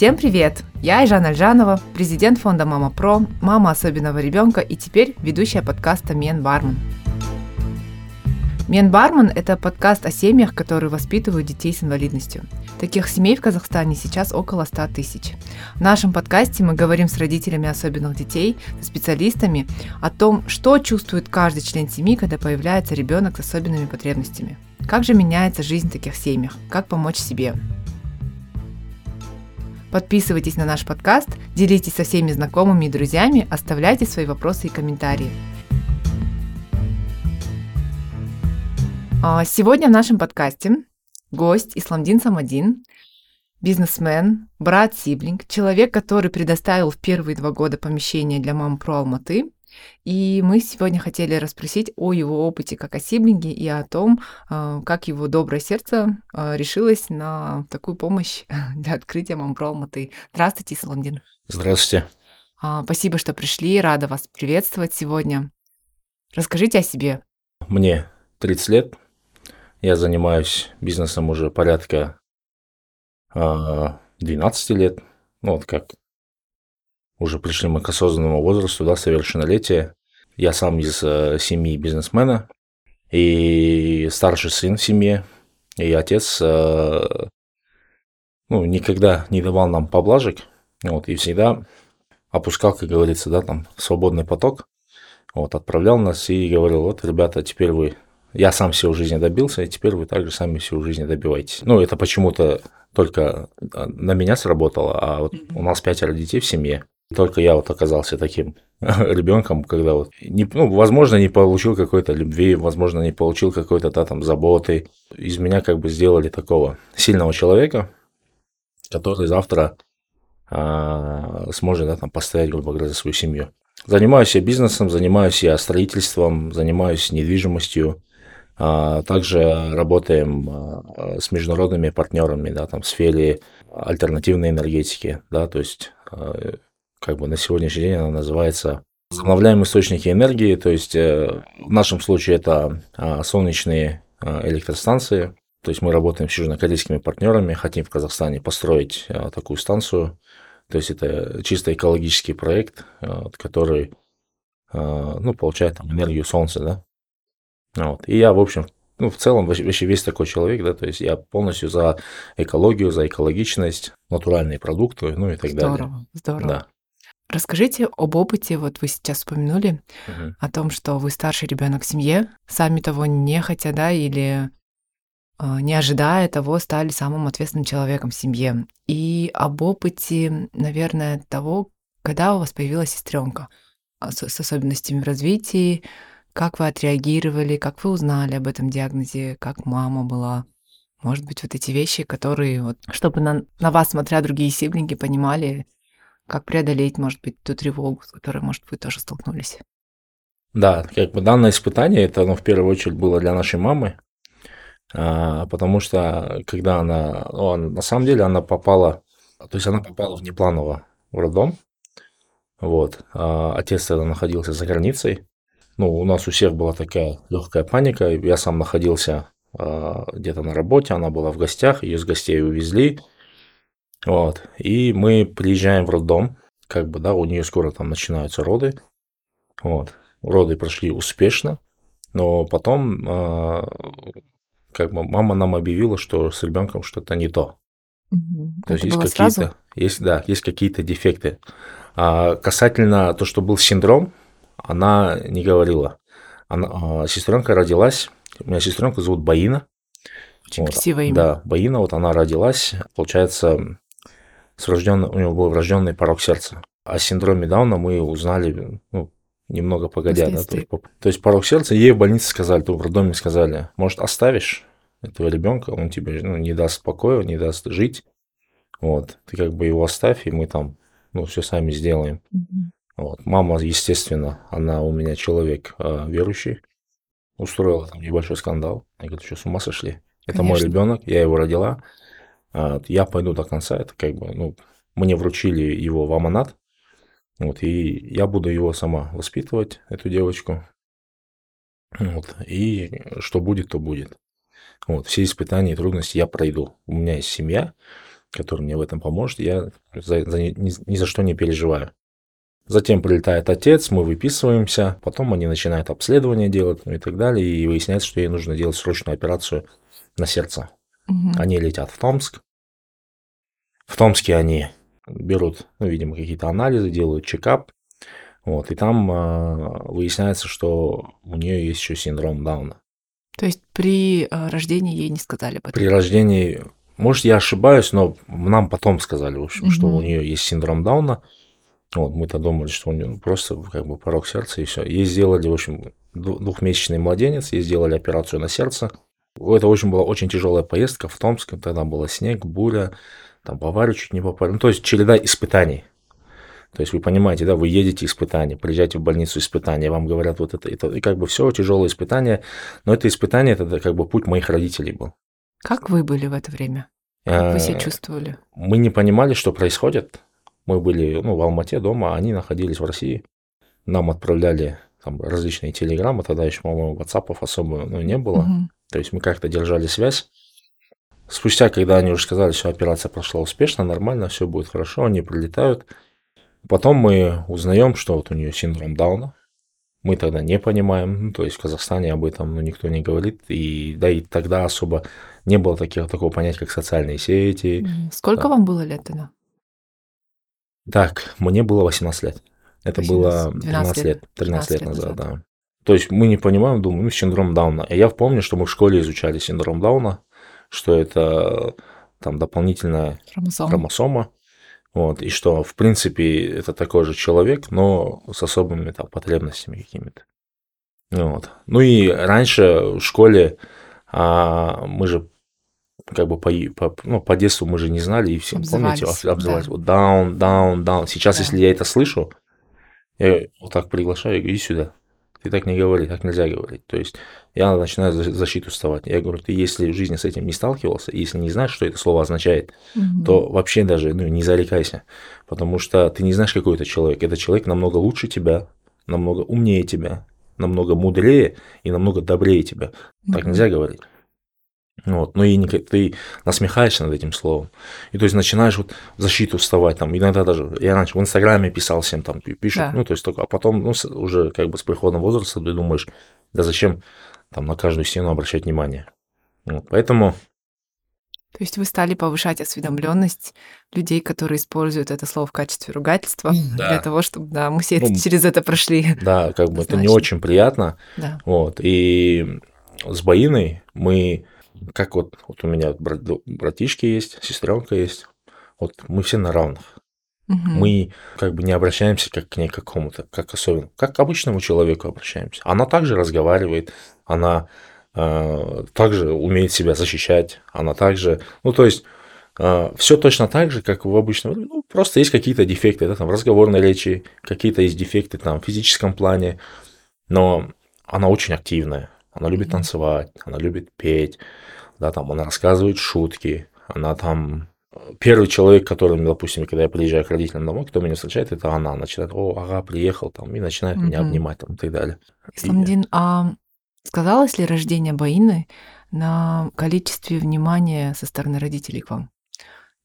Всем привет! Я Айжан Альжанова, президент фонда Мама Про, мама особенного ребенка и теперь ведущая подкаста Мен Барман. Мен Барман – это подкаст о семьях, которые воспитывают детей с инвалидностью. Таких семей в Казахстане сейчас около 100 тысяч. В нашем подкасте мы говорим с родителями особенных детей, со специалистами о том, что чувствует каждый член семьи, когда появляется ребенок с особенными потребностями. Как же меняется жизнь в таких семьях? Как помочь себе? Подписывайтесь на наш подкаст, делитесь со всеми знакомыми и друзьями, оставляйте свои вопросы и комментарии. А, сегодня в нашем подкасте гость Исламдин Самадин, бизнесмен, брат-сиблинг, человек, который предоставил в первые два года помещение для мам про Алматы, и мы сегодня хотели расспросить о его опыте как о сиблинге и о том, а, как его доброе сердце а, решилось на такую помощь для открытия Мампро Алматы. Здравствуйте, Саламдин. Здравствуйте. А, спасибо, что пришли. Рада вас приветствовать сегодня. Расскажите о себе. Мне 30 лет. Я занимаюсь бизнесом уже порядка 12 лет. Ну, вот как уже пришли мы к осознанному возрасту, да, совершеннолетия. Я сам из э, семьи бизнесмена. И старший сын в семье, и отец э, ну, никогда не давал нам поблажек, вот, и всегда опускал, как говорится, да, там, свободный поток, вот, отправлял нас и говорил, вот, ребята, теперь вы, я сам всю жизнь добился, и теперь вы также сами всю жизнь добиваетесь. Ну, это почему-то только э, на меня сработало, а вот у нас пятеро детей в семье, только я вот оказался таким ребенком, когда вот, не, ну, возможно, не получил какой-то любви, возможно, не получил какой-то да, там заботы. Из меня как бы сделали такого сильного человека, который завтра а, сможет да, там, постоять, грубо говоря, за свою семью. Занимаюсь я бизнесом, занимаюсь я строительством, занимаюсь недвижимостью. А, также работаем а, с международными партнерами да, там, в сфере альтернативной энергетики. Да, то есть а, как бы на сегодняшний день она называется возобновляемые источники энергии, то есть э, в нашем случае это а, солнечные а, электростанции, то есть мы работаем с южнокорейскими партнерами, хотим в Казахстане построить а, такую станцию, то есть это чисто экологический проект, который ну, получает там, энергию солнца, да. Вот. И я, в общем, ну, в целом, вообще весь такой человек, да, то есть я полностью за экологию, за экологичность, натуральные продукты, ну и так здорово, далее. Здорово, здорово. Да. Расскажите об опыте, вот вы сейчас вспомянули, угу. о том, что вы старший ребенок в семье, сами того не хотя, да, или э, не ожидая того, стали самым ответственным человеком в семье. И об опыте, наверное, того, когда у вас появилась сестренка а, с, с особенностями в развитии, как вы отреагировали, как вы узнали об этом диагнозе, как мама была. Может быть, вот эти вещи, которые, вот, чтобы на, на вас, смотря другие сиблинги, понимали, как преодолеть, может быть, ту тревогу, с которой, может, вы тоже столкнулись? Да, как бы данное испытание, это, ну, в первую очередь было для нашей мамы, а, потому что когда она, ну, на самом деле она попала, то есть она попала внепланово в роддом, вот, а отец тогда находился за границей, ну, у нас у всех была такая легкая паника, я сам находился а, где-то на работе, она была в гостях, ее с гостей увезли, вот. И мы приезжаем в роддом, как бы, да, у нее скоро там начинаются роды. Вот. Роды прошли успешно, но потом э, как бы мама нам объявила, что с ребенком что-то не то. Угу. То есть есть какие-то, есть, да, есть какие-то дефекты. А касательно то, что был синдром, она не говорила. Она, а, сестренка родилась, у меня сестренка зовут Баина. Очень вот, красивое имя. Да, Баина, вот она родилась, получается, с рожденным, у него был врожденный порог сердца. О синдроме Дауна мы узнали ну, немного погодя. Да, то, есть, то есть порог сердца, ей в больнице сказали, то в роддоме сказали, может, оставишь этого ребенка, он тебе ну, не даст покоя, не даст жить. Вот, ты как бы его оставь, и мы там, ну, все сами сделаем. Mm-hmm. Вот. Мама, естественно, она у меня человек э, верующий, устроила там небольшой скандал. Я говорю, что с ума сошли? Это Конечно. мой ребенок, я его родила. А, я пойду до конца, это как бы, ну, мне вручили его в Аманат, вот, и я буду его сама воспитывать, эту девочку, вот, и что будет, то будет. Вот, все испытания и трудности я пройду. У меня есть семья, который мне в этом поможет, я за, за, ни, ни за что не переживаю. Затем прилетает отец, мы выписываемся, потом они начинают обследование делать ну и так далее, и выясняется, что ей нужно делать срочную операцию на сердце. Угу. Они летят в Томск. В Томске они берут, ну, видимо, какие-то анализы, делают чекап, вот, и там э, выясняется, что у нее есть еще синдром Дауна. То есть при э, рождении ей не сказали об этом? При рождении, может, я ошибаюсь, но нам потом сказали, в общем, угу. что у нее есть синдром Дауна. Вот, мы-то думали, что у нее просто как бы порог сердца и все. Ей сделали, в общем, двухмесячный младенец, ей сделали операцию на сердце. Это очень была очень тяжелая поездка в Томск, тогда был снег, буря, там в аварию чуть не попали. Ну, то есть череда испытаний. То есть вы понимаете, да, вы едете испытания, приезжаете в больницу испытания, вам говорят вот это, это и как бы все тяжелое испытание, но это испытание, это как бы путь моих родителей был. Как вы были в это время? Как вы себя э, чувствовали? Мы не понимали, что происходит. Мы были ну, в Алмате дома, они находились в России. Нам отправляли там, различные телеграммы, тогда еще, по-моему, WhatsApp особо ну, не было. Угу. То есть мы как-то держали связь. Спустя, когда они уже сказали, что операция прошла успешно, нормально, все будет хорошо, они прилетают. Потом мы узнаем, что вот у нее синдром Дауна. Мы тогда не понимаем, ну, то есть в Казахстане об этом ну, никто не говорит, и да и тогда особо не было таких, такого понятия, как социальные сети. Сколько да. вам было лет тогда? Так, мне было 18 лет. Это 18, было 12 лет, лет 13 лет назад, назад, да. То есть мы не понимаем, думаем, ну, синдром Дауна. Я помню, что мы в школе изучали синдром Дауна, что это там дополнительная хромосома. хромосома вот, и что, в принципе, это такой же человек, но с особыми там потребностями какими-то. Вот. Ну и раньше в школе а, мы же как бы по, по, ну, по детству мы же не знали, и все, помните, обзывались, да. вот down, down, down. Сейчас, да. если я это слышу, я вот так приглашаю, говорю, иди сюда. Ты так не говори, так нельзя говорить. То есть я начинаю защиту вставать. Я говорю, ты если в жизни с этим не сталкивался, если не знаешь, что это слово означает, угу. то вообще даже ну, не зарекайся. Потому что ты не знаешь, какой это человек. Этот человек намного лучше тебя, намного умнее тебя, намного мудрее и намного добрее тебя. Угу. Так нельзя говорить. Вот, ну и не, ты насмехаешься над этим словом. И то есть начинаешь вот в защиту вставать, там, иногда даже, я раньше в Инстаграме писал всем, там, пишут, да. ну, то есть только, а потом, ну, уже как бы с приходом возраста ты думаешь, да зачем там на каждую стену обращать внимание. Вот, поэтому... То есть вы стали повышать осведомленность людей, которые используют это слово в качестве ругательства, да. для того, чтобы, да, мы все ну, через это прошли. Да, как бы это не очень приятно. Да. Вот, и с Баиной мы как вот, вот у меня брат, братишки есть, сестренка есть. Вот мы все на равных. Угу. Мы как бы не обращаемся как к ней какому-то, как особенно, как к обычному человеку обращаемся. Она также разговаривает, она э, также умеет себя защищать, она также, ну то есть э, все точно так же, как в обычном, ну, просто есть какие-то дефекты, да, там в разговорной речи, какие-то есть дефекты там в физическом плане, но она очень активная, она любит танцевать, она любит петь, да, там она рассказывает шутки, она там первый человек, который, допустим, когда я приезжаю к родителям домой, кто меня встречает, это она. Начинает, о, ага, приехал, там, и начинает mm-hmm. меня обнимать, там, и так далее. Исламдин, и... а сказалось ли рождение Баины на количестве внимания со стороны родителей к вам?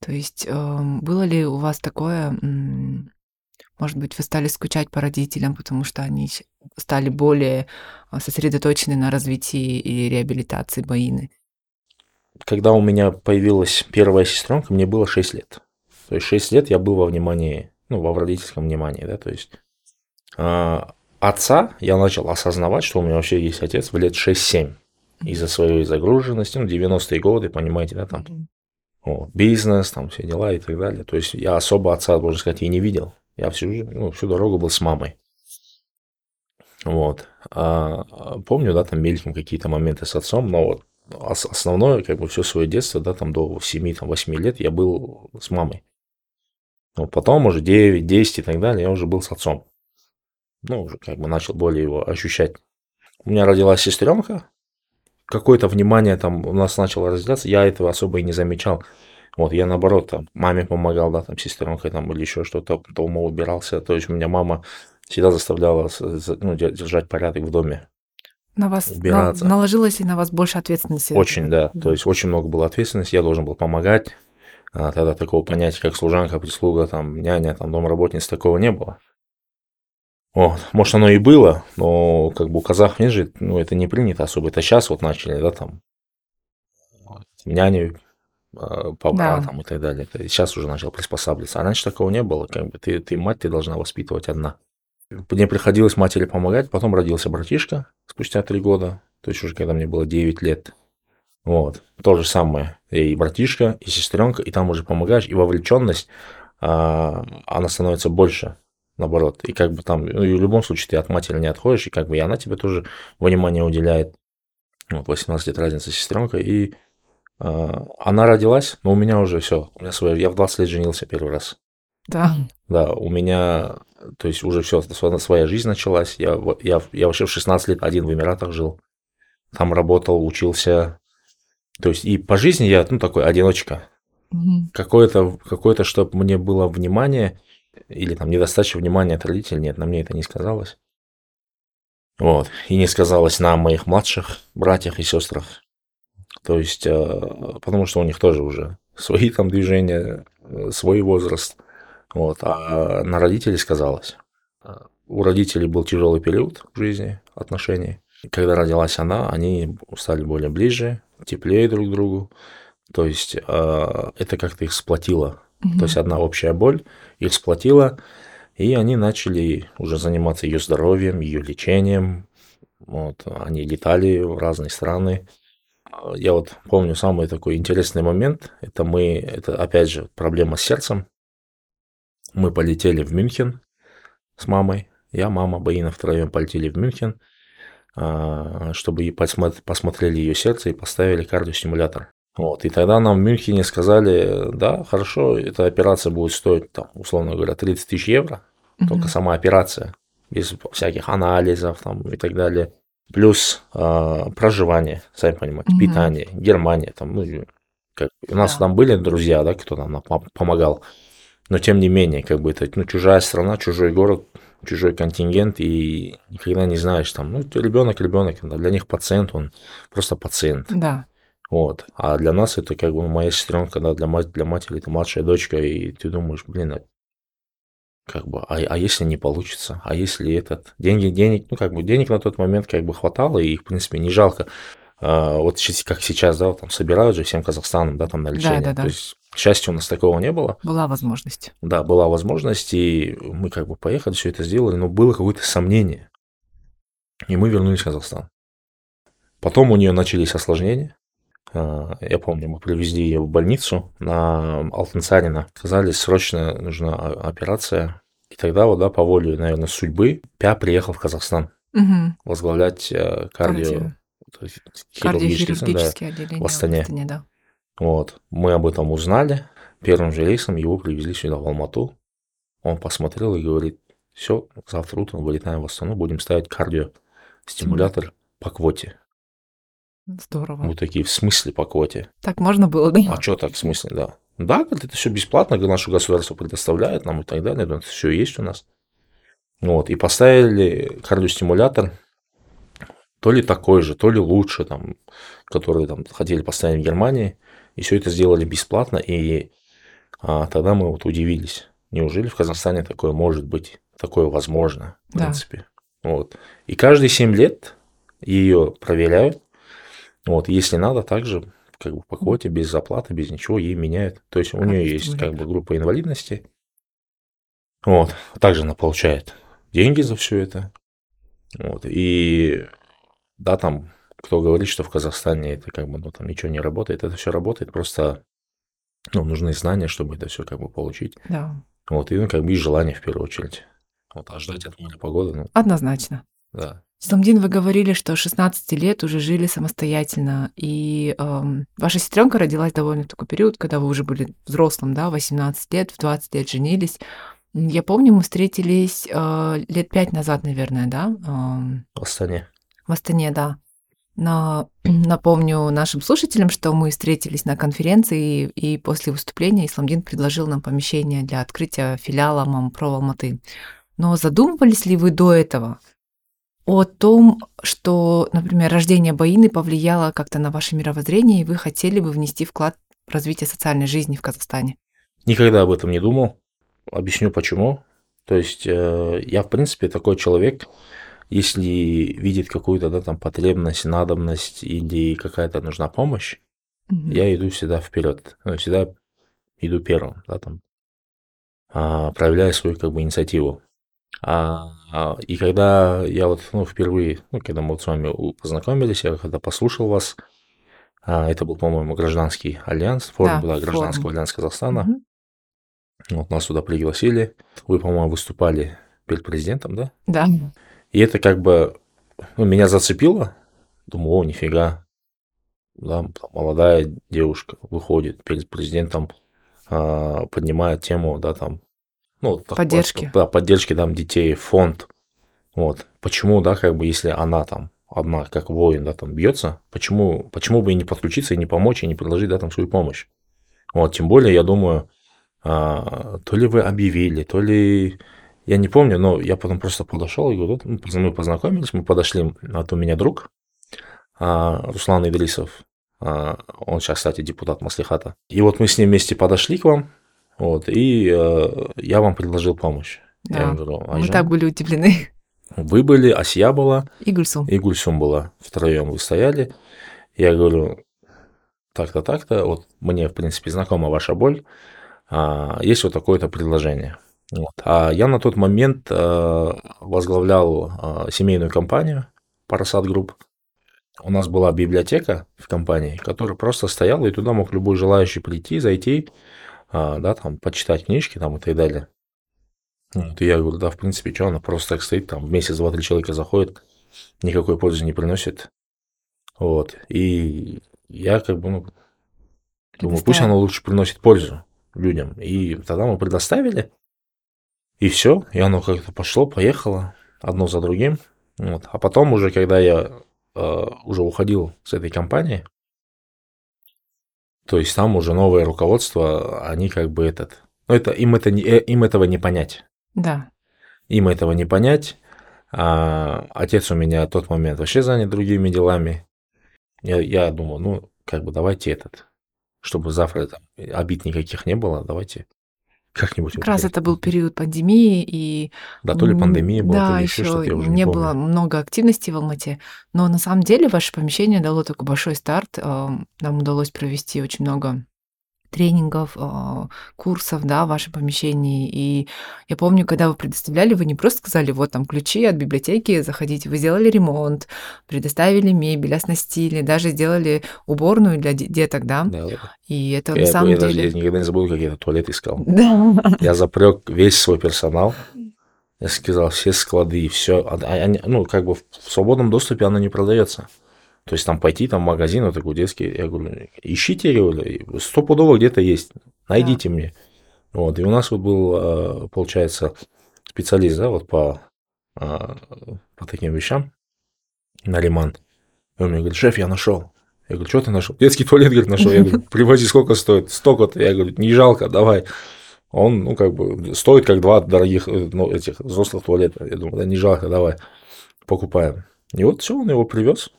То есть э, было ли у вас такое, может быть, вы стали скучать по родителям, потому что они стали более а, сосредоточены на развитии и реабилитации Баины? когда у меня появилась первая сестренка, мне было 6 лет. То есть 6 лет я был во внимании, ну, во родительском внимании, да, то есть э, отца я начал осознавать, что у меня вообще есть отец в лет 6-7 из-за своей загруженности, ну, 90-е годы, понимаете, да, там, о, бизнес, там, все дела и так далее. То есть я особо отца, можно сказать, и не видел. Я всю, ну, всю дорогу был с мамой. Вот. А, помню, да, там мельком какие-то моменты с отцом, но вот основное, как бы все свое детство, да, там до 7-8 лет я был с мамой. Но потом уже 9, 10 и так далее, я уже был с отцом. Ну, уже как бы начал более его ощущать. У меня родилась сестренка, какое-то внимание там у нас начало разделяться, я этого особо и не замечал. Вот, я наоборот, там, маме помогал, да, там, сестренкой там или еще что-то, дома убирался. То есть у меня мама всегда заставляла ну, держать порядок в доме на вас убираться. На, наложилось ли на вас больше ответственности? Очень, да. да. То есть очень много было ответственности, я должен был помогать. А тогда такого понятия, как служанка, прислуга, там, няня, там, домработница, такого не было. Вот. Может, оно и было, но как бы у казахов нет же, ну, это не принято особо. Это сейчас вот начали, да, там, няню, а, повара да. там и так далее. Сейчас уже начал приспосабливаться. А раньше такого не было. Как бы ты, ты мать, ты должна воспитывать одна. Мне приходилось матери помогать, потом родился братишка спустя три года, то есть уже когда мне было 9 лет. Вот, то же самое. И братишка, и сестренка, и там уже помогаешь, и вовлеченность, а, она становится больше наоборот. И как бы там, ну, и в любом случае ты от матери не отходишь, и как бы и она тебе тоже внимание уделяет. Вот, 18 лет разница сестренка, и э, она родилась, но у меня уже все, у меня свое, я в 20 лет женился первый раз. Да. Да, у меня, то есть уже все, своя жизнь началась. Я, я, я вообще в 16 лет один в Эмиратах жил. Там работал, учился. То есть и по жизни я, ну, такой одиночка. Угу. Какое-то, какое-то, чтобы мне было внимание, или там недостача внимания от родителей, нет, на мне это не сказалось. Вот. И не сказалось на моих младших братьях и сестрах. То есть, э, потому что у них тоже уже свои там движения, э, свой возраст. Вот. А на родителей сказалось. У родителей был тяжелый период в жизни, отношений. Когда родилась она, они стали более ближе, теплее друг к другу. То есть э, это как-то их сплотило Mm-hmm. То есть одна общая боль их сплотила, и они начали уже заниматься ее здоровьем, ее лечением. Вот, они летали в разные страны. Я вот помню самый такой интересный момент. Это мы, это опять же проблема с сердцем. Мы полетели в Мюнхен с мамой. Я, мама, Баина втроем полетели в Мюнхен, а, чтобы посмотрели ее сердце и поставили кардиостимулятор. Вот, и тогда нам в Мюнхене сказали, да, хорошо, эта операция будет стоить, там, условно говоря, 30 тысяч евро, угу. только сама операция, без всяких анализов там, и так далее. Плюс э, проживание, сами понимаете, угу. питание, Германия, там, ну, как, у нас да. там были друзья, да, кто нам помогал, но тем не менее, как бы это, ну, чужая страна, чужой город, чужой контингент, и никогда не знаешь, там, ну, ребенок, ребенок, для них пациент, он просто пациент. Да. Вот. А для нас это как бы моя сестренка, да, для, мать, для матери это младшая дочка, и ты думаешь, блин, а как бы, а, а если не получится, а если этот, деньги, денег, ну как бы денег на тот момент как бы хватало, и их, в принципе, не жалко. А, вот как сейчас, да, там собирают же всем Казахстаном, да, там на лечение. Да, да, да. То есть, к счастью, у нас такого не было. Была возможность. Да, была возможность, и мы как бы поехали, все это сделали, но было какое-то сомнение. И мы вернулись в Казахстан. Потом у нее начались осложнения. А, я помню, мы привезли ее в больницу на Алтенцарина. Сказали, срочно нужна операция. И тогда вот, да, по воле, наверное, судьбы, Пя приехал в Казахстан угу. возглавлять э, кардио... Кардиохирургическое да, отделение в Астане. В Астане да. Вот. Мы об этом узнали. Первым же рейсом его привезли сюда, в Алмату. Он посмотрел и говорит, все, завтра утром вылетаем в Астану, будем ставить кардиостимулятор по квоте. Здорово. Мы такие, в смысле по квоте? Так можно было, да? А что так, в смысле, да? Да, это все бесплатно, наше государство предоставляет нам и так далее, это все есть у нас. Вот, и поставили кардиостимулятор, то ли такой же, то ли лучше, там, который там хотели поставить в Германии, и все это сделали бесплатно, и а, тогда мы вот удивились, неужели в Казахстане такое может быть, такое возможно, в да. принципе. Вот. И каждые 7 лет ее проверяют, вот, если надо, также как бы по квоте, без заплаты, без ничего, ей меняют. То есть у нее есть как бы группа инвалидности. Вот, также она получает деньги за все это. Вот, и да, там, кто говорит, что в Казахстане это как бы, ну, там ничего не работает, это все работает, просто, ну, нужны знания, чтобы это все как бы получить. Да. Вот, и, ну, как бы и желание в первую очередь. Вот, а ждать от моря погоды, ну... Однозначно. Да. Сламдин, вы говорили, что 16 лет уже жили самостоятельно, и эм, ваша сестренка родилась довольно такой период, когда вы уже были взрослым, да, 18 лет, в 20 лет женились. Я помню, мы встретились э, лет пять назад, наверное, да? Эм, в Астане. В Астане, да. Но напомню нашим слушателям, что мы встретились на конференции, и, после выступления Исламдин предложил нам помещение для открытия филиала Мампро Алматы. Но задумывались ли вы до этого, о том, что, например, рождение Баины повлияло как-то на ваше мировоззрение, и вы хотели бы внести вклад развития социальной жизни в Казахстане? Никогда об этом не думал. Объясню почему. То есть э, я, в принципе, такой человек, если видит какую-то да, там потребность, надобность или какая-то нужна помощь, mm-hmm. я иду всегда вперед, ну, всегда иду первым, да, там, а, проявляя свою как бы инициативу. А, а, и когда я вот ну, впервые, ну, когда мы вот с вами познакомились, я когда послушал вас, а, это был, по-моему, гражданский альянс, форум да, была гражданского форум. альянса Казахстана. Угу. Вот нас сюда пригласили. Вы, по-моему, выступали перед президентом, да? Да. И это как бы ну, меня зацепило. Думаю, о, нифига. Да, молодая девушка выходит перед президентом, а, поднимает тему, да, там, ну, поддержки. Да, поддержки там детей, фонд. Вот. Почему, да, как бы, если она там одна, как воин, да, там бьется, почему, почему бы и не подключиться, и не помочь, и не предложить, да, там свою помощь? Вот, тем более, я думаю, а, то ли вы объявили, то ли я не помню, но я потом просто подошел и говорю, мы познакомились, мы подошли, вот у меня друг, а, Руслан Идрисов, а, он сейчас, кстати, депутат Маслихата. И вот мы с ним вместе подошли к вам, вот, и э, я вам предложил помощь. Да. Говорю, мы так были удивлены. Вы были, Асия была. И Гульсум. И Гульсум была. Втроем вы стояли. Я говорю, так-то, так-то, вот мне, в принципе, знакома ваша боль. А, есть вот такое-то предложение. Вот. А я на тот момент а, возглавлял а, семейную компанию Parasat Group. У нас была библиотека в компании, которая просто стояла, и туда мог любой желающий прийти, зайти, а, да, там, почитать книжки там и так далее. Вот, и я говорю, да, в принципе, что она просто так стоит, там, в месяц два-три человека заходит, никакой пользы не приносит. Вот, и я как бы, ну, думаю, пусть она лучше приносит пользу людям. И тогда мы предоставили, и все, и оно как-то пошло, поехало, одно за другим. Вот. А потом уже, когда я э, уже уходил с этой компании, то есть там уже новое руководство, они как бы этот... Ну, это, им, это э, им этого не понять. Да. Им этого не понять. А отец у меня в тот момент вообще занят другими делами. Я, я думаю, ну, как бы давайте этот, чтобы завтра там, обид никаких не было, давайте как-нибудь. Как раз это был период пандемии и да, то ли пандемия была, да, то ли еще, еще что-то, я уже не, не было много активности в Алмате, но на самом деле ваше помещение дало такой большой старт. Нам удалось провести очень много тренингов, а, курсов, да, в вашем помещении. И я помню, когда вы предоставляли, вы не просто сказали, вот там ключи от библиотеки, заходите. Вы сделали ремонт, предоставили мебель, оснастили, даже сделали уборную для деток, да? Да, И это я, на самом я деле... Даже, я никогда не забуду, как я этот туалет искал. Да. Я запрек весь свой персонал. Я сказал, все склады все. А, а, ну, как бы в свободном доступе оно не продается. То есть там пойти там в магазин, вот такой детский, я говорю, ищите, стопудово где-то есть, найдите да. мне. Вот, и у нас вот был, а, получается, специалист, да, вот по, а, по таким вещам, Нариман. И он мне говорит, шеф, я нашел. Я говорю, что ты нашел? Детский туалет, говорит, нашел. Я говорю, привози, сколько стоит? Столько-то. Я говорю, не жалко, давай. Он, ну, как бы, стоит как два дорогих, э, ну, этих взрослых туалета. Я думаю, да не жалко, давай, покупаем. И вот все, он его привез.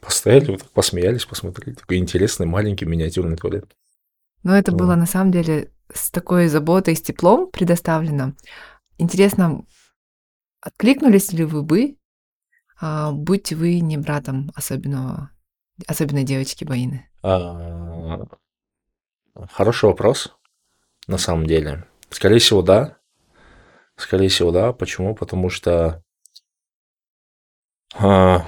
Постояли, вот посмеялись, посмотрели. Такой интересный, маленький, миниатюрный туалет. Но это вот. было на самом деле с такой заботой, с теплом предоставлено. Интересно, откликнулись ли вы бы, а, будь вы не братом особенного, особенной девочки Баины? А, хороший вопрос, на самом деле. Скорее всего, да. Скорее всего, да. Почему? Потому что а,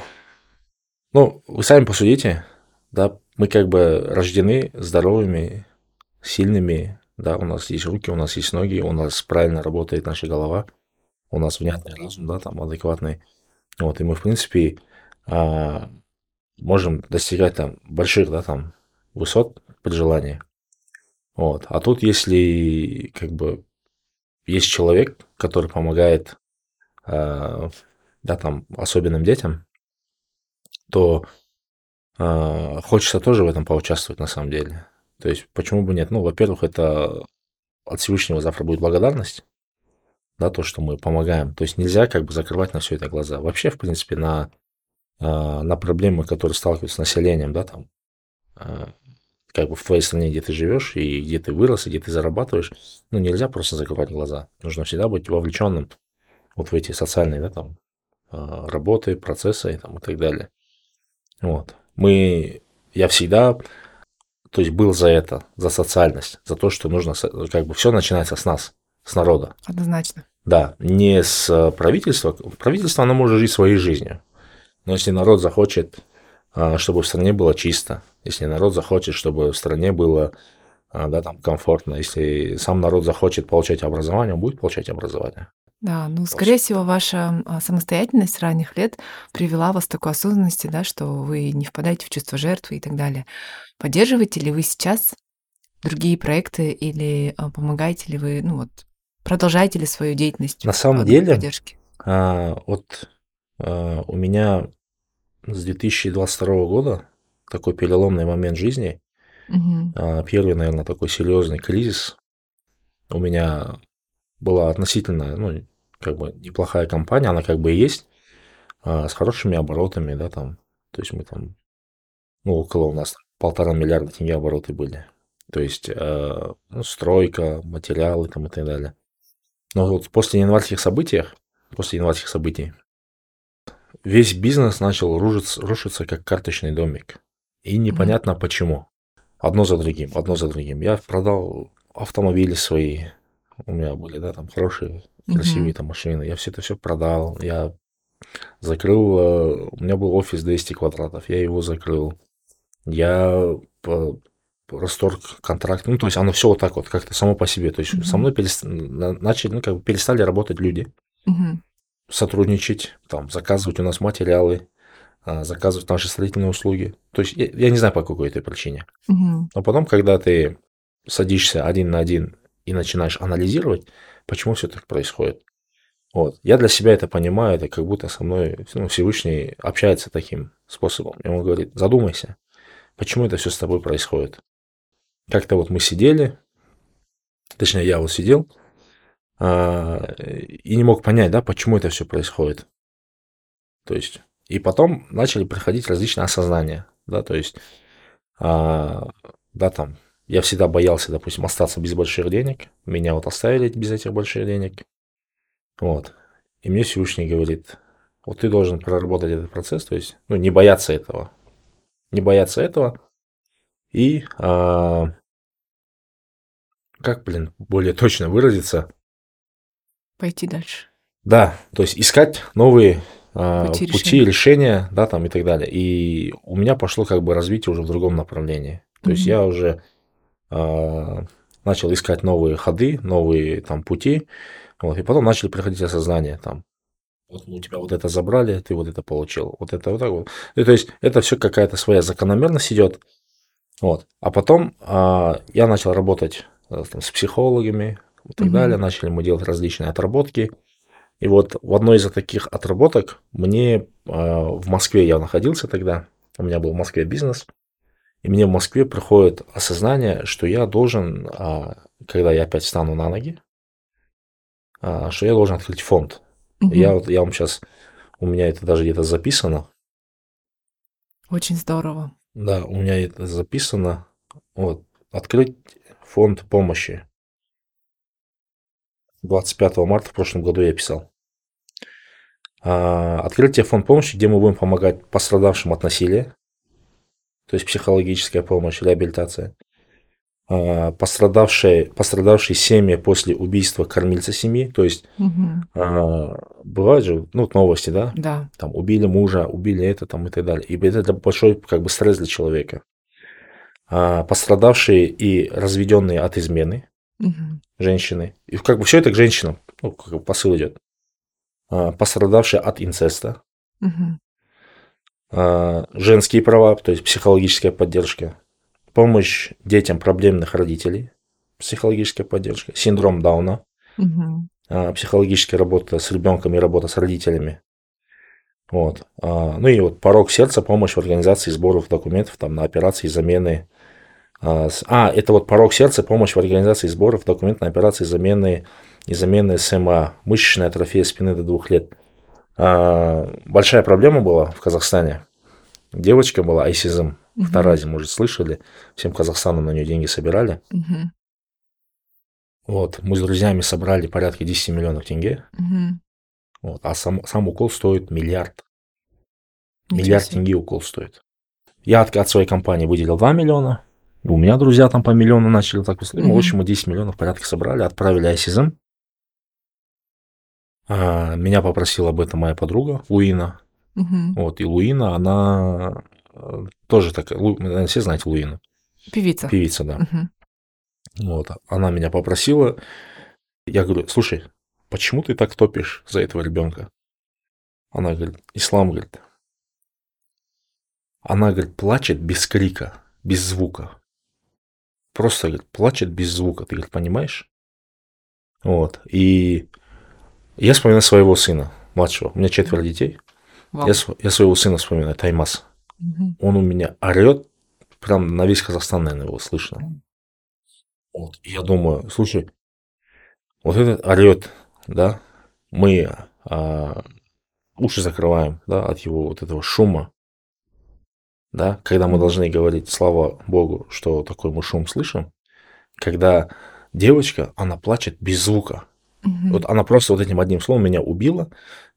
ну, вы сами посудите, да, мы как бы рождены здоровыми, сильными, да, у нас есть руки, у нас есть ноги, у нас правильно работает наша голова, у нас внятный разум, да, там, адекватный. Вот, и мы, в принципе, а, можем достигать там больших, да, там, высот при желании. Вот. А тут, если как бы есть человек, который помогает, а, да, там, особенным детям, то э, хочется тоже в этом поучаствовать на самом деле. То есть, почему бы нет? Ну, во-первых, это от Всевышнего завтра будет благодарность, да, то, что мы помогаем. То есть нельзя как бы закрывать на все это глаза. Вообще, в принципе, на, э, на проблемы, которые сталкиваются с населением, да, там, э, как бы в твоей стране, где ты живешь, и где ты вырос, и где ты зарабатываешь, ну, нельзя просто закрывать глаза. Нужно всегда быть вовлеченным вот в эти социальные, да, там, работы, процессы там, и так далее. Вот. Мы, я всегда, то есть был за это, за социальность, за то, что нужно, как бы все начинается с нас, с народа. Однозначно. Да, не с правительства. Правительство, оно может жить своей жизнью. Но если народ захочет, а, чтобы в стране было чисто, если народ захочет, чтобы в стране было а, да, там, комфортно, если сам народ захочет получать образование, он будет получать образование. Да, ну, скорее всего, ваша а, самостоятельность ранних лет привела вас к такой осознанности, да, что вы не впадаете в чувство жертвы и так далее. Поддерживаете ли вы сейчас другие проекты или помогаете ли вы, ну вот, продолжаете ли свою деятельность? На самом деле, а, вот а, у меня с 2022 года такой переломный момент жизни. Угу. Первый, наверное, такой серьезный кризис. У меня была относительно, ну, как бы неплохая компания, она как бы и есть, а, с хорошими оборотами, да, там. То есть мы там, ну, около у нас полтора миллиарда тенге обороты были. То есть э, ну, стройка, материалы там и так далее. Но вот после январских событий, после январских событий, весь бизнес начал рушиться, рушиться как карточный домик. И непонятно mm-hmm. почему. Одно за другим, одно за другим. Я продал автомобили свои. У меня были, да, там хорошие, красивые mm-hmm. там машины. Я все это все продал. Я закрыл, э, у меня был офис 200 квадратов, я его закрыл. Я расторг контракт. Ну, то есть оно все вот так вот, как-то само по себе. То есть mm-hmm. со мной перест... начали, ну, как бы перестали работать люди. Mm-hmm. Сотрудничать, там, заказывать у нас материалы, а, заказывать наши строительные услуги. То есть я, я не знаю по какой этой причине. Mm-hmm. Но потом, когда ты садишься один на один и начинаешь анализировать, почему все так происходит. Вот. Я для себя это понимаю, это как будто со мной ну, Всевышний общается таким способом. И он говорит, задумайся, почему это все с тобой происходит. Как-то вот мы сидели, точнее, я вот сидел, а, и не мог понять, да, почему это все происходит. То есть, и потом начали приходить различные осознания, да, то есть, а, да, там, я всегда боялся, допустим, остаться без больших денег, меня вот оставили без этих больших денег, вот, и мне Всевышний говорит, вот ты должен проработать этот процесс, то есть, ну, не бояться этого, не бояться этого, и а, как, блин, более точно выразиться? Пойти дальше. Да, то есть искать новые а, пути, пути решения. решения, да, там и так далее. И у меня пошло как бы развитие уже в другом направлении. То mm-hmm. есть я уже начал искать новые ходы, новые там пути, вот, и потом начали приходить осознание там, вот у тебя вот это забрали, ты вот это получил, вот это вот так вот. И, то есть это все какая-то своя закономерность идет. Вот. А потом а, я начал работать а, там, с психологами и так угу. далее, начали мы делать различные отработки. И вот в одной из таких отработок мне а, в Москве я находился тогда, у меня был в Москве бизнес, и мне в Москве приходит осознание, что я должен, а, когда я опять встану на ноги, а, что я должен открыть фонд. Угу. Я вот я вам сейчас, у меня это даже где-то записано. Очень здорово. Да, у меня это записано. Вот. Открыть фонд помощи. 25 марта в прошлом году я писал. А, открытие фонд помощи, где мы будем помогать пострадавшим от насилия, то есть психологическая помощь, реабилитация. А, пострадавшие, пострадавшие семьи после убийства кормильца семьи, то есть угу. бывают же, ну, новости, да? Да. Там убили мужа, убили это там и так далее. И это большой как бы стресс для человека. А, пострадавшие и разведенные от измены угу. женщины. И как бы все это к женщинам, ну, как бы посыл идет. Пострадавшие от инцеста. Угу. А, женские права, то есть психологическая поддержка помощь детям проблемных родителей, психологическая поддержка, синдром Дауна, угу. психологическая работа с ребенком и работа с родителями. Вот. А, ну и вот порог сердца, помощь в организации сборов документов там, на операции замены. А, это вот порог сердца, помощь в организации сборов документов на операции замены и замены СМА, мышечная атрофия спины до двух лет. Большая проблема была в Казахстане. Девочка была айсизм, В Таразе, может, слышали. Всем Казахстаном на нее деньги собирали. Мгм. Вот, мы с друзьями собрали порядка 10 миллионов тенге. Мгм. Вот, а сам, сам укол стоит миллиард. Ничего Миллиард себе. тенге укол стоит. Я от, от своей компании выделил 2 миллиона. У меня друзья там по миллиону начали так выслать. Ну, в общем, мы 10 миллионов порядка собрали, отправили ISISM. А, меня попросила об этом моя подруга Луина. Мгм. Вот, и Луина, она э, тоже такая, Лу- все знаете Луину, Певица. певица, да. Мгм. Вот, она меня попросила, я говорю, слушай, почему ты так топишь за этого ребенка? Она говорит, ислам, говорит. Она, говорит, плачет без крика, без звука. Просто, говорит, плачет без звука, ты, говорит, понимаешь? Вот, и я вспоминаю своего сына, младшего, у меня четверо детей. Вау. Я, я своего сына вспоминаю, Таймас. Мгм. Он у меня орет, прям на весь Казахстан, наверное, его слышно. Вот, я думаю, слушай, вот этот орет, да, мы а, уши закрываем, да, от его вот этого шума, да, когда мы должны говорить, слава Богу, что такой мы шум слышим, когда девочка, она плачет без звука. Мгм. Вот она просто вот этим одним словом меня убила.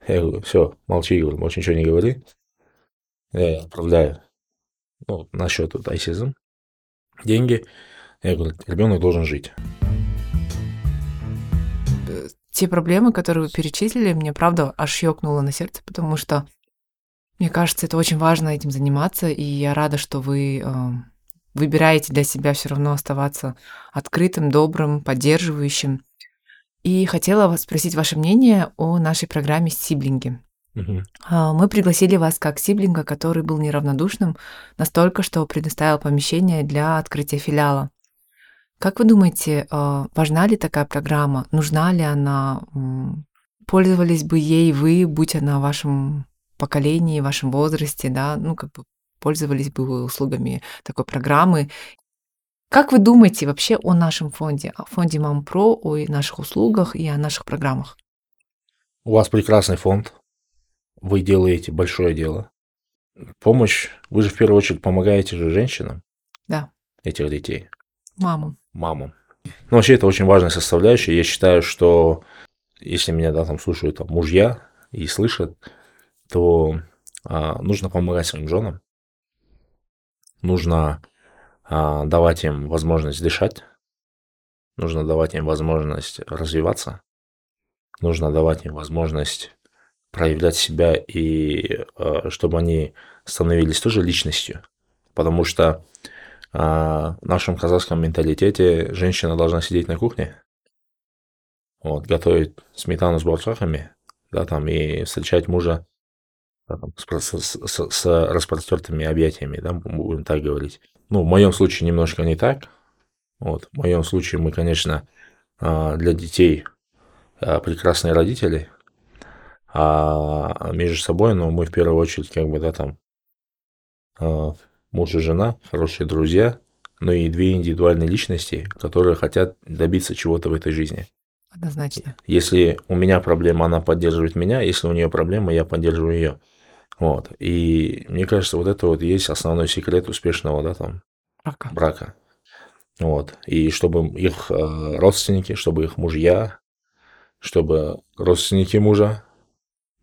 Я говорю, все, молчи, говорю, больше ничего не говори. Я ей отправляю ну, на счет вот ISISM деньги. Я говорю, ребенок должен жить. Э, Те проблемы, которые вы перечислили, мне правда аж ёкнуло на сердце, потому что мне кажется, это очень важно этим заниматься, и я рада, что вы э, выбираете для себя все равно оставаться открытым, добрым, поддерживающим. И хотела вас спросить ваше мнение о нашей программе «Сиблинги». А, Мы пригласили вас как сиблинга, который был неравнодушным настолько, что предоставил помещение для открытия филиала. Как вы думаете, а, важна ли такая программа? Нужна ли она? Пользовались бы ей вы, будь она в вашем поколении, в вашем возрасте, да? Ну, как бы пользовались бы вы услугами такой программы? Как вы думаете вообще о нашем фонде, о фонде МамПро, о наших услугах и о наших программах? У вас прекрасный фонд. Вы делаете большое дело. Помощь, вы же в первую очередь помогаете же женщинам Да, этих детей, маму. мамам. Ну, вообще, это очень важная составляющая. Я считаю, что если меня да, там слушают там, мужья и слышат, то а, нужно помогать своим женам. Нужно давать им возможность дышать. Нужно давать им возможность развиваться. Нужно давать им возможность проявлять себя и э, чтобы они становились тоже личностью. Потому что а, в нашем казахском менталитете женщина должна сидеть на кухне, вот, готовить сметану с борцахами, да, там, и встречать мужа да, там, с, с- с- с распростертыми объятиями, да, будем так говорить. Ну, в моем случае немножко не так. Вот, в моем случае мы, конечно, а, для детей а, прекрасные родители, а между собой, ну, мы в первую очередь, как бы, да, там, а, муж и жена, хорошие друзья, но и две индивидуальные личности, которые хотят добиться чего-то в этой жизни. Однозначно. Если у меня проблема, она поддерживает меня, если у нее проблема, я поддерживаю ее. Вот. И мне кажется, вот это вот есть основной секрет успешного, да, там, Рака. брака. Вот. И чтобы их э, родственники, чтобы их мужья, чтобы родственники мужа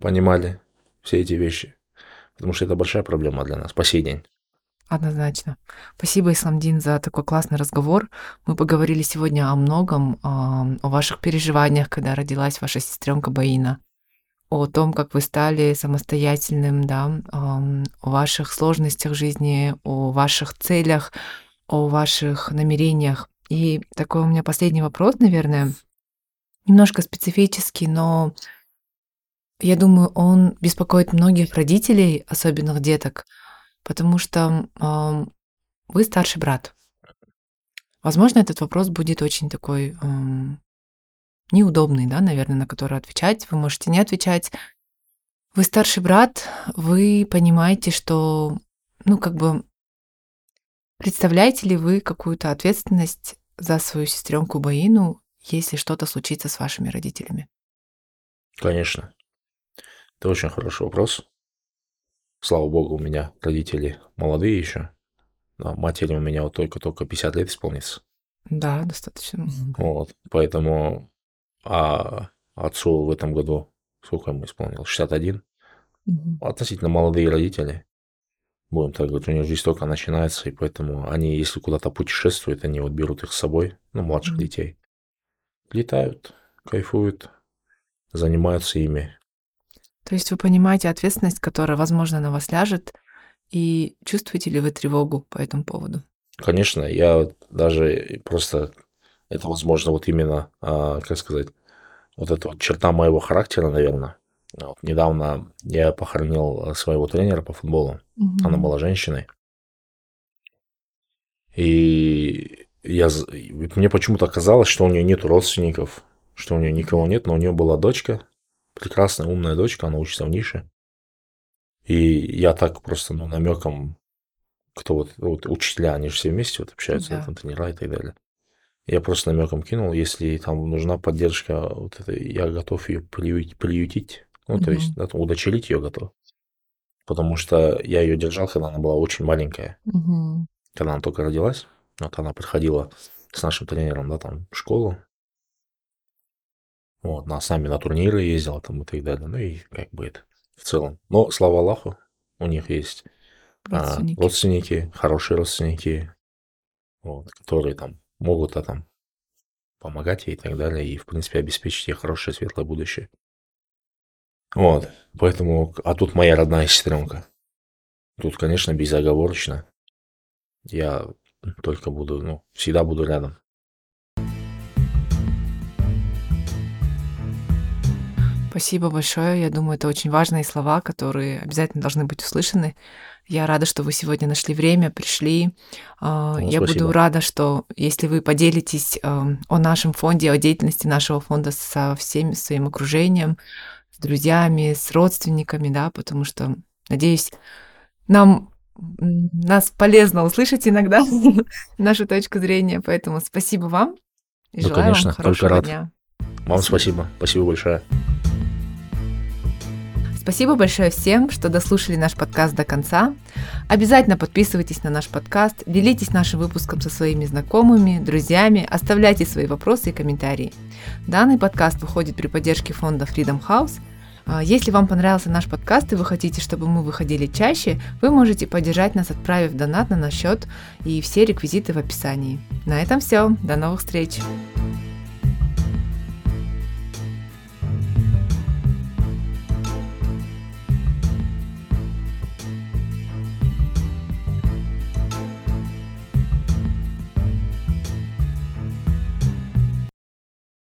понимали все эти вещи. Потому что это большая проблема для нас по сей день. Однозначно. Спасибо, Исламдин, за такой классный разговор. Мы поговорили сегодня о многом, о ваших переживаниях, когда родилась ваша сестренка Баина, о том, как вы стали самостоятельным, да, о ваших сложностях жизни, о ваших целях, о ваших намерениях. И такой у меня последний вопрос, наверное, немножко специфический, но я думаю, он беспокоит многих родителей, особенных деток, потому что ам, вы старший брат. Возможно, этот вопрос будет очень такой неудобный, да, наверное, на который отвечать. Вы можете не отвечать. Вы старший брат, вы понимаете, что, ну, как бы, представляете ли вы какую-то ответственность за свою сестренку Баину, если что-то случится с вашими родителями? Конечно. Это очень хороший вопрос. Слава богу, у меня родители молодые еще. А матери у меня вот только-только 50 лет исполнится. Да, достаточно. Вот, поэтому а отцу в этом году сколько ему исполнилось? 61. Угу. Относительно молодые родители. Будем так говорить, у них жизнь только начинается, и поэтому они, если куда-то путешествуют, они вот берут их с собой, ну, младших угу. детей. Летают, кайфуют, занимаются ими. То есть вы понимаете ответственность, которая, возможно, на вас ляжет, и чувствуете ли вы тревогу по этому поводу? Конечно, я даже просто это, возможно, вот именно, а, как сказать, вот эта вот черта моего характера, наверное. Вот, недавно я похоронил своего тренера по футболу. Угу. Она была женщиной. И я, мне почему-то казалось, что у нее нет родственников, что у нее никого нет, но у нее была дочка, прекрасная, умная дочка, она учится в нише. И я так просто ну, намеком, кто вот, вот учителя, они же все вместе вот общаются, да. там тренера и так далее. Я просто намеком кинул, если там нужна поддержка, вот это, я готов ее приютить, приютить ну, то есть, да, удочерить ее готов. Потому что я ее держал, когда она была очень маленькая. Угу. Когда она только родилась, вот она приходила с нашим тренером, да, там, в школу. Вот, она с нами на турниры ездила там и так далее. Ну и как бы это в целом. Но, слава Аллаху, у них есть родственники, а, родственники хорошие родственники, вот, которые там могут а, там помогать ей и так далее, и, в принципе, обеспечить ей хорошее светлое будущее. Вот, поэтому, а тут моя родная сестренка. Тут, конечно, безоговорочно. Я только буду, ну, всегда буду рядом. Спасибо большое. Я думаю, это очень важные слова, которые обязательно должны быть услышаны. Я рада, что вы сегодня нашли время, пришли. А, ну, Я спасибо. буду рада, что если вы поделитесь о нашем фонде, о деятельности нашего фонда со всем своим окружением, с друзьями, с родственниками, да, потому что, надеюсь, нам нас полезно услышать иногда нашу точку зрения, поэтому спасибо вам и ну, желаю конечно, вам хорошего только рад. дня. Вам спасибо, спасибо большое. Спасибо большое всем, что дослушали наш подкаст до конца. Обязательно подписывайтесь на наш подкаст, делитесь нашим выпуском со своими знакомыми, друзьями, оставляйте свои вопросы и комментарии. Данный подкаст выходит при поддержке фонда Freedom House. А, если вам понравился наш подкаст и вы хотите, чтобы мы выходили чаще, вы можете поддержать нас, отправив донат на наш счет и все реквизиты в описании. На этом все. До новых встреч!